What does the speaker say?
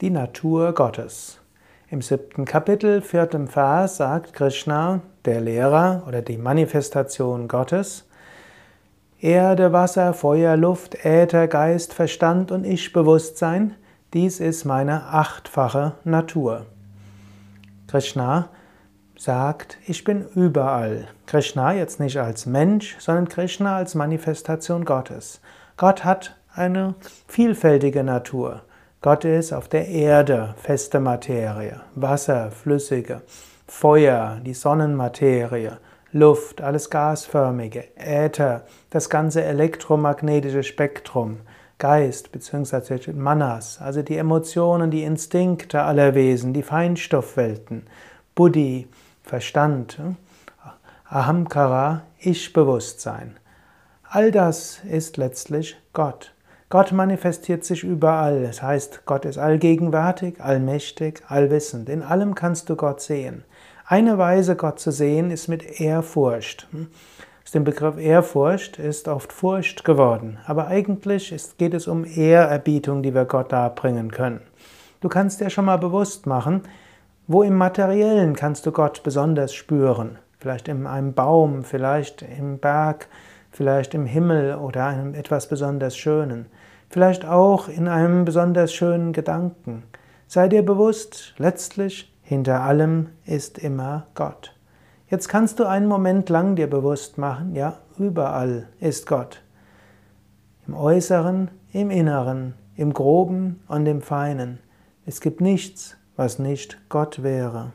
die Natur Gottes. Im siebten Kapitel, viertem Vers sagt Krishna, der Lehrer oder die Manifestation Gottes, Erde, Wasser, Feuer, Luft, Äther, Geist, Verstand und Ich-Bewusstsein, dies ist meine achtfache Natur. Krishna sagt, ich bin überall. Krishna jetzt nicht als Mensch, sondern Krishna als Manifestation Gottes. Gott hat eine vielfältige Natur. Gott ist auf der Erde feste Materie, Wasser, flüssige, Feuer, die Sonnenmaterie, Luft, alles gasförmige, Äther, das ganze elektromagnetische Spektrum, Geist bzw. Manas, also die Emotionen, die Instinkte aller Wesen, die Feinstoffwelten, Buddhi, Verstand, Ahamkara, Ich-Bewusstsein. All das ist letztlich Gott. Gott manifestiert sich überall. Das heißt, Gott ist allgegenwärtig, allmächtig, allwissend. In allem kannst du Gott sehen. Eine Weise, Gott zu sehen, ist mit Ehrfurcht. Aus dem Begriff Ehrfurcht ist oft Furcht geworden. Aber eigentlich ist, geht es um Ehrerbietung, die wir Gott darbringen können. Du kannst dir schon mal bewusst machen, wo im Materiellen kannst du Gott besonders spüren. Vielleicht in einem Baum, vielleicht im Berg, vielleicht im Himmel oder einem etwas besonders Schönen, vielleicht auch in einem besonders schönen Gedanken. Sei dir bewusst, letztlich hinter allem ist immer Gott. Jetzt kannst du einen Moment lang dir bewusst machen, ja, überall ist Gott. Im Äußeren, im Inneren, im Groben und im Feinen. Es gibt nichts, was nicht Gott wäre.